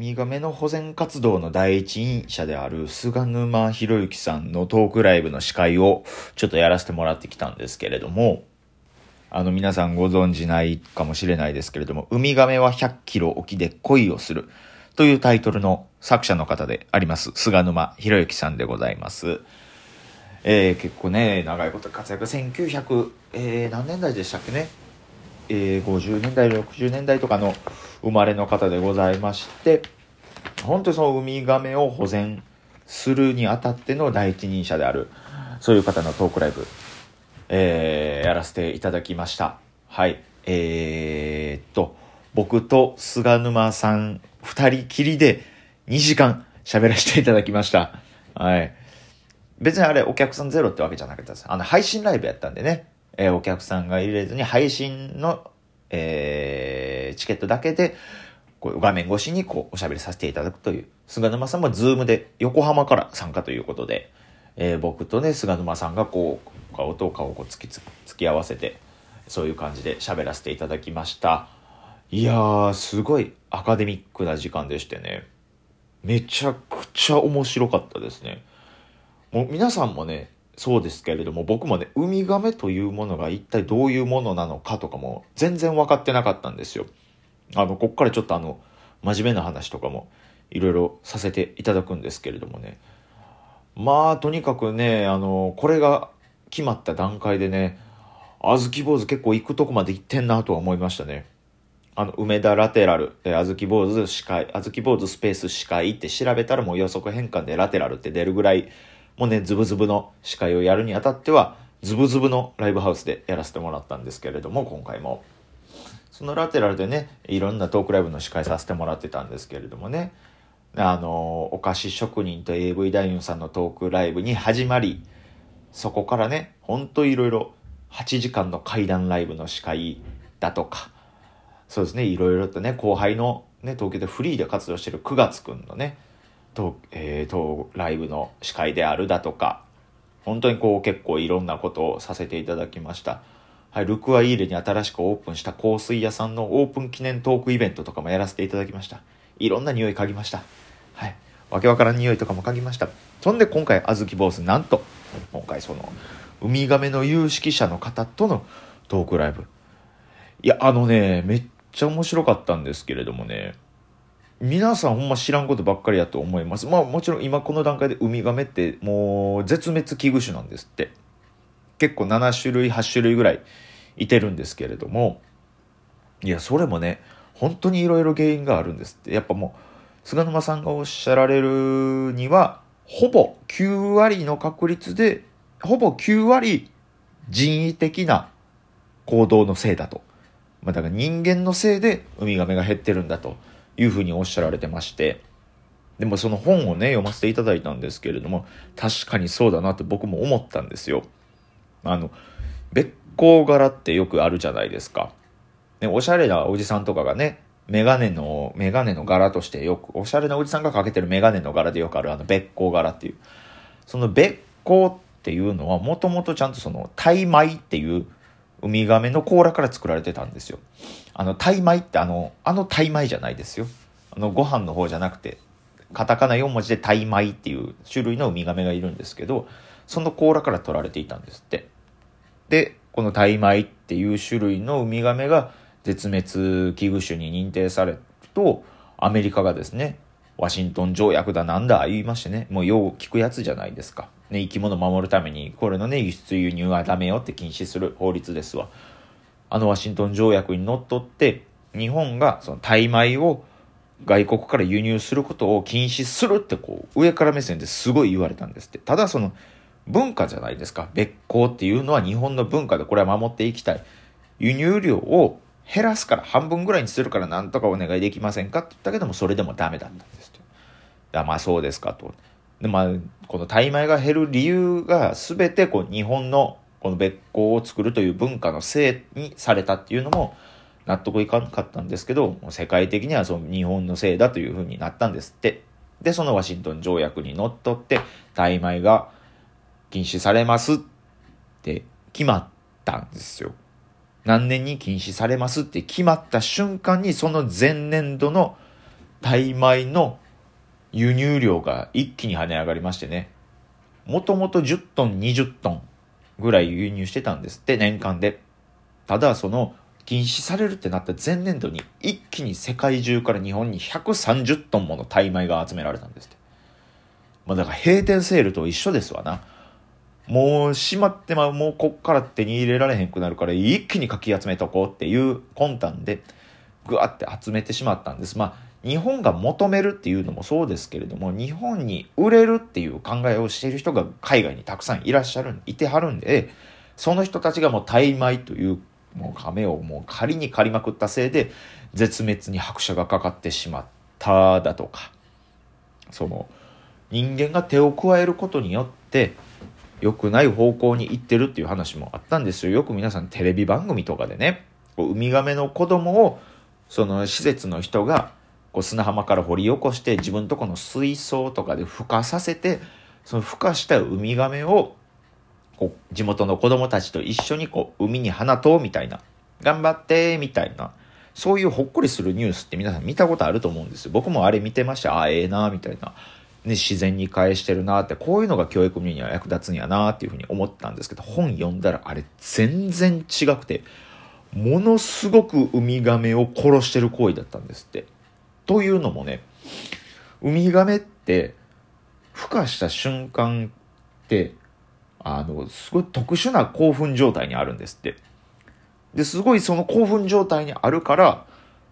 ミガメの保全活動の第一人者である菅沼博之さんのトークライブの司会をちょっとやらせてもらってきたんですけれども、あの皆さんご存知ないかもしれないですけれども、ウミガメは100キロ沖で恋をするというタイトルの作者の方であります、菅沼博之さんでございます。えー、結構ね、長いこと活躍、1900、えー、何年代でしたっけね、えー、50年代、60年代とかの生まれの方でございまして、本当にそのウミガメを保全するにあたっての第一人者である、そういう方のトークライブ、えー、やらせていただきました。はい。えー、っと、僕と菅沼さん二人きりで2時間喋らせていただきました。はい。別にあれお客さんゼロってわけじゃなかったです。あの配信ライブやったんでね、えー、お客さんが入れずに配信の、えー、チケットだけで、こう画面越しにこうおしゃべりさせていただくという、菅沼さんもズームで横浜から参加ということで、えー、僕とね、菅沼さんがこう、顔と顔をこう突き突き合わせて、そういう感じで喋らせていただきました。いやー、すごいアカデミックな時間でしてね、めちゃくちゃ面白かったですね。もう皆さんもね、そうですけれども、僕もね、ウミガメというものが一体どういうものなのかとかも全然分かってなかったんですよ。あの、こっからちょっとあの、真面目な話とかもいろいろさせていただくんですけれどもね。まあ、とにかくね、あの、これが決まった段階でね、あずき坊主結構行くとこまで行ってんなとは思いましたね。あの、梅田ラテラル、あずき坊主司会、あずき坊主スペース司会って調べたらもう予測変換でラテラルって出るぐらいもうね、ズブズブの司会をやるにあたっては、ズブズブのライブハウスでやらせてもらったんですけれども、今回も。そのラテラルでね、いろんなトークライブの司会させてもらってたんですけれどもね、あの、お菓子職人と AV 男優さんのトークライブに始まり、そこからね、ほんといろいろ8時間の怪談ライブの司会だとか、そうですね、いろいろとね、後輩のね、東京でフリーで活動してる9月くんのね、と、えー、と、ライブの司会であるだとか、本当にこう結構いろんなことをさせていただきました。はい、ルクアイーレに新しくオープンした香水屋さんのオープン記念トークイベントとかもやらせていただきました。いろんな匂い嗅ぎました。はい。わけわからん匂いとかも嗅ぎました。そんで今回、あずき坊主、なんと、今回その、ウミガメの有識者の方とのトークライブ。いや、あのね、めっちゃ面白かったんですけれどもね、皆さんほんま知らんことばっかりやと思います。まあもちろん今この段階でウミガメってもう絶滅危惧種なんですって。結構7種類、8種類ぐらいいてるんですけれども、いや、それもね、本当にいろいろ原因があるんですって。やっぱもう、菅沼さんがおっしゃられるには、ほぼ9割の確率で、ほぼ9割人為的な行動のせいだと。まあ、だから人間のせいでウミガメが減ってるんだと。いうふうにおっしゃられてまして、でもその本をね、読ませていただいたんですけれども、確かにそうだなって僕も思ったんですよ。あの、べっ甲柄ってよくあるじゃないですか。ね、おしゃれなおじさんとかがね、メガネの、メガネの柄としてよく、おしゃれなおじさんがかけてるメガネの柄でよくあるあのべっ甲柄っていう。そのべっ甲っていうのはもともとちゃんとその、タイ米っていうウミガメの甲羅から作られてたんですよ。あの、タイ米ってあの、あのタイ米じゃないですよ。あの、ご飯の方じゃなくて、カタカナ4文字でタイ米っていう種類のウミガメがいるんですけど、その甲羅から取られていたんですって。で、このタイ米っていう種類のウミガメが絶滅危惧種に認定されると、アメリカがですね、ワシントン条約だなんだ言いましてね、もうよう聞くやつじゃないですか。ね、生き物を守るために、これのね、輸出輸入はダメよって禁止する法律ですわ。あのワシントン条約にのっとって、日本がその大米を外国から輸入することを禁止するってこう、上から目線ですごい言われたんですって。ただその、文化じゃないですか。別行っていうのは日本の文化でこれは守っていきたい。輸入量を減らすから半分ぐらいにするからなんとかお願いできませんかって言ったけどもそれでもダメだったんですと。まあそうですかと。まあこのタイ米が減る理由が全てこう日本のこの別行を作るという文化のせいにされたっていうのも納得いかなかったんですけど世界的にはその日本のせいだというふうになったんですって。でそのワシントン条約にのっとってタイ米が禁止されますって決まったんですよ。何年に禁止されますって決まった瞬間にその前年度のタイ米の輸入量が一気に跳ね上がりましてね。もともと10トン、20トンぐらい輸入してたんですって、年間で。ただ、その、禁止されるってなった前年度に一気に世界中から日本に130トンものタイ米が集められたんですって。まあだから閉店セールと一緒ですわな。もう閉まってまう、もうこっから手に入れられへんくなるから一気にかき集めとこうっていう魂胆でぐわって集めてしまったんです。まあ日本が求めるっていうのもそうですけれども、日本に売れるっていう考えをしている人が海外にたくさんいらっしゃる、いてはるんで、その人たちがもうタイ米というもう亀をもう仮に借りまくったせいで、絶滅に拍車がかかってしまっただとか、その、人間が手を加えることによって、良くない方向に行ってるっていう話もあったんですよ。よく皆さんテレビ番組とかでね、ウミガメの子供を、その施設の人がこう砂浜から掘り起こして自分とこの水槽とかで孵化させてその孵化したウミガメをこう地元の子供たちと一緒にこう海に放とうみたいな頑張ってみたいなそういうほっこりするニュースって皆さん見たことあると思うんですよ。僕もあれ見てました。ああええなみたいな、ね、自然に返してるなってこういうのが教育には役立つんやなっていうふうに思ったんですけど本読んだらあれ全然違くてものすごくウミガメを殺してる行為だったんですって。というのもね、ウミガメって、孵化した瞬間って、あの、すごい特殊な興奮状態にあるんですって。で、すごいその興奮状態にあるから、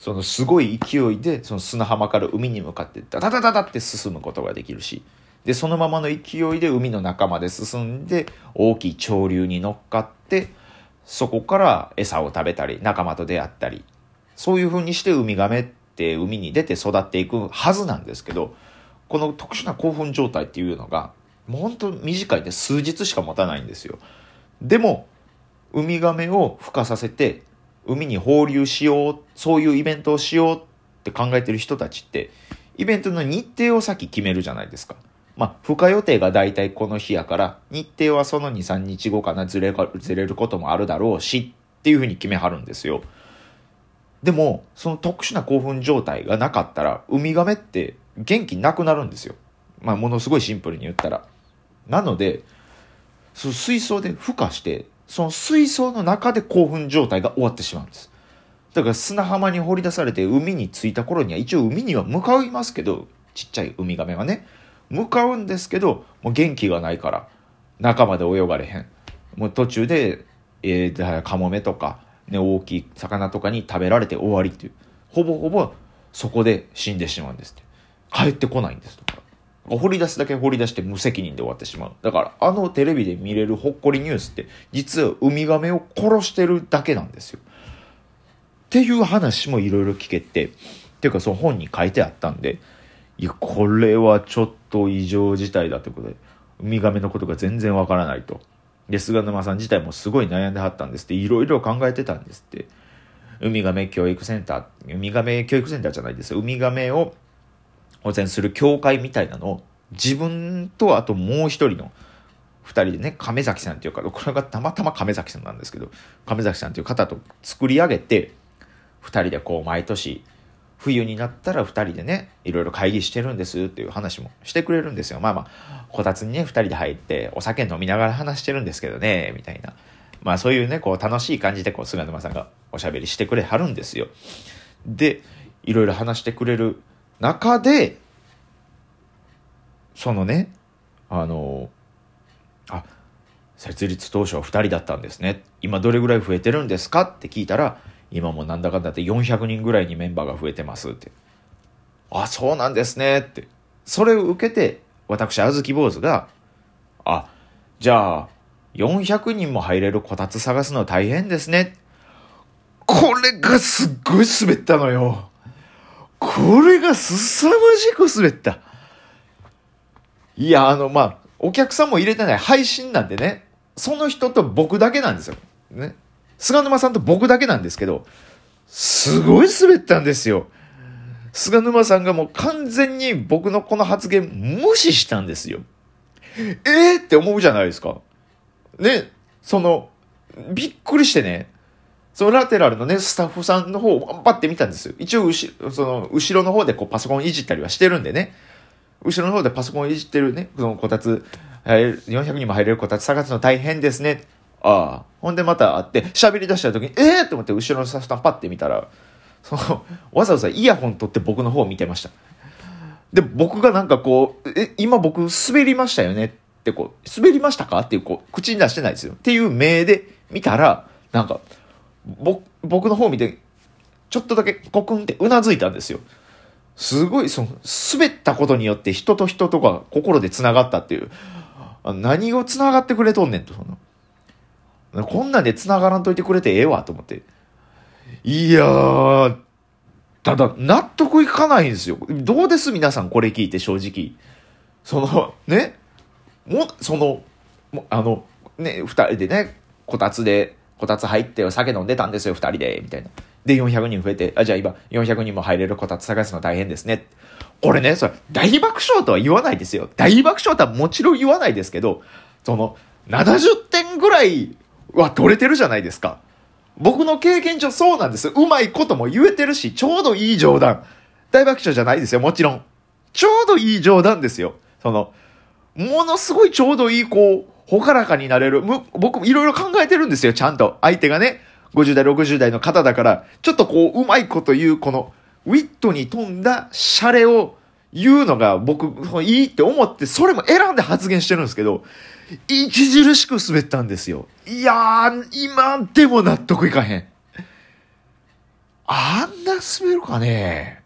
そのすごい勢いで、その砂浜から海に向かってダダダダダって進むことができるし、で、そのままの勢いで海の中まで進んで、大きい潮流に乗っかって、そこから餌を食べたり、仲間と出会ったり、そういう風にしてウミガメってって海に出て育っていくはずなんですけど、この特殊な興奮状態っていうのが、もう本当短いで数日しか持たないんですよ。でも、ウミガメを孵化させて、海に放流しよう、そういうイベントをしようって考えてる人たちって、イベントの日程を先決めるじゃないですか。まあ、孵化予定が大体この日やから、日程はその2、3日後かな、ずれずれることもあるだろうし、っていうふうに決めはるんですよ。でも、その特殊な興奮状態がなかったら、ウミガメって元気なくなるんですよ。まあ、ものすごいシンプルに言ったら。なので、その水槽で孵化して、その水槽の中で興奮状態が終わってしまうんです。だから砂浜に放り出されて海に着いた頃には一応海には向かいますけど、ちっちゃいウミガメがね、向かうんですけど、もう元気がないから、中まで泳がれへん。もう途中で、えー、カモメとか、ね、大きい魚とかに食べられて終わりっていう。ほぼほぼそこで死んでしまうんですって。帰ってこないんですとか。掘り出すだけ掘り出して無責任で終わってしまう。だからあのテレビで見れるほっこりニュースって実はウミガメを殺してるだけなんですよ。っていう話もいろいろ聞けて、っていうかその本に書いてあったんで、いや、これはちょっと異常事態だということで、ウミガメのことが全然わからないと。で、菅沼さん自体もすごい悩んではったんですって、いろいろ考えてたんですって。ウミガメ教育センター、ウミガメ教育センターじゃないです。ウミガメを保全する協会みたいなのを、自分とあともう一人の二人でね、亀崎さんっていうか、これがたまたま亀崎さんなんですけど、亀崎さんっていう方と作り上げて、二人でこう毎年冬になったら2人でね、いろいろ会議してるんですっていう話もしてくれるんですよ。まあまあ、こたつにね、2人で入ってお酒飲みながら話してるんですけどね、みたいな。まあそういうね、こう楽しい感じでこう菅沼さんがおしゃべりしてくれはるんですよ。で、いろいろ話してくれる中で、そのね、あの、あ、設立当初は2人だったんですね。今どれぐらい増えてるんですか？って聞いたら、今もなんだかんだって400人ぐらいにメンバーが増えてますって。あ、そうなんですねって。それを受けて、私、あずき坊主が、あ、じゃあ、400人も入れるこたつ探すの大変ですね。これがすっごい滑ったのよ。これがすさまじく滑った。いや、あの、まあ、お客さんも入れてない配信なんでね、その人と僕だけなんですよ。ね。菅沼さんと僕だけなんですけど、すごい滑ったんですよ。菅沼さんがもう完全に僕のこの発言無視したんですよ。えー、って思うじゃないですか。ね、その、びっくりしてね、そのラテラルのね、スタッフさんの方をパッて見たんですよ。一応、その、後ろの方でこうパソコンいじったりはしてるんでね。後ろの方でパソコンいじってるね、そのこたつ、400人も入れるこたつ探すの大変ですね。ああ。ほんでまた会って、喋り出した時に、ええー、と思って後ろのスタッフさんパッて見たら、その、わざわざイヤホン取って僕の方を見てました。で、僕がなんかこう、え、今僕滑りましたよね？ってこう、滑りましたか？っていうこう、口に出してないですよ。っていう目で見たら、なんか、ぼ、僕の方見て、ちょっとだけコクンってうなずいたんですよ。すごい、その、滑ったことによって人と人とが心で繋がったっていう。何を繋がってくれとんねんと、その。こんなんで繋がらんといてくれてええわ、と思って。いやー、ただ、納得いかないんですよ。どうです皆さん、これ聞いて正直。その、ね、も、その、もあの、ね、二人でね、こたつで、こたつ入ってお酒飲んでたんですよ、二人で、みたいな。で、400人増えて、あ、じゃあ今、400人も入れるこたつ探すの大変ですね。これね、それ、大爆笑とは言わないですよ。大爆笑とはもちろん言わないですけど、その、70点ぐらいは取れてるじゃないですか。僕の経験上そうなんです。うまいことも言えてるし、ちょうどいい冗談。大爆笑じゃないですよ、もちろん。ちょうどいい冗談ですよ。その、ものすごいちょうどいい、こう、ほからかになれる。僕もいろいろ考えてるんですよ、ちゃんと。相手がね、50代、60代の方だから、ちょっとこう、うまいこと言う、この、ウィットに富んだシャレを言うのが僕、いいって思って、それも選んで発言してるんですけど、著しく滑ったんですよ。いやー、今でも納得いかへん。あんな滑るかね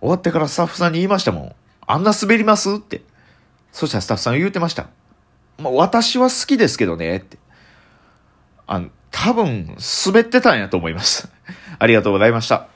終わってからスタッフさんに言いましたもん。あんな滑りますって。そしたらスタッフさん言うてました。まあ、私は好きですけどね、って。あの、多分、滑ってたんやと思います。ありがとうございました。